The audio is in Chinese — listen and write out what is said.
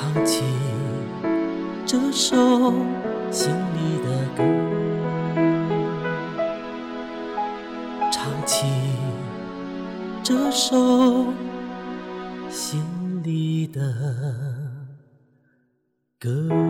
唱起这首心里的歌，唱起这首心里的歌。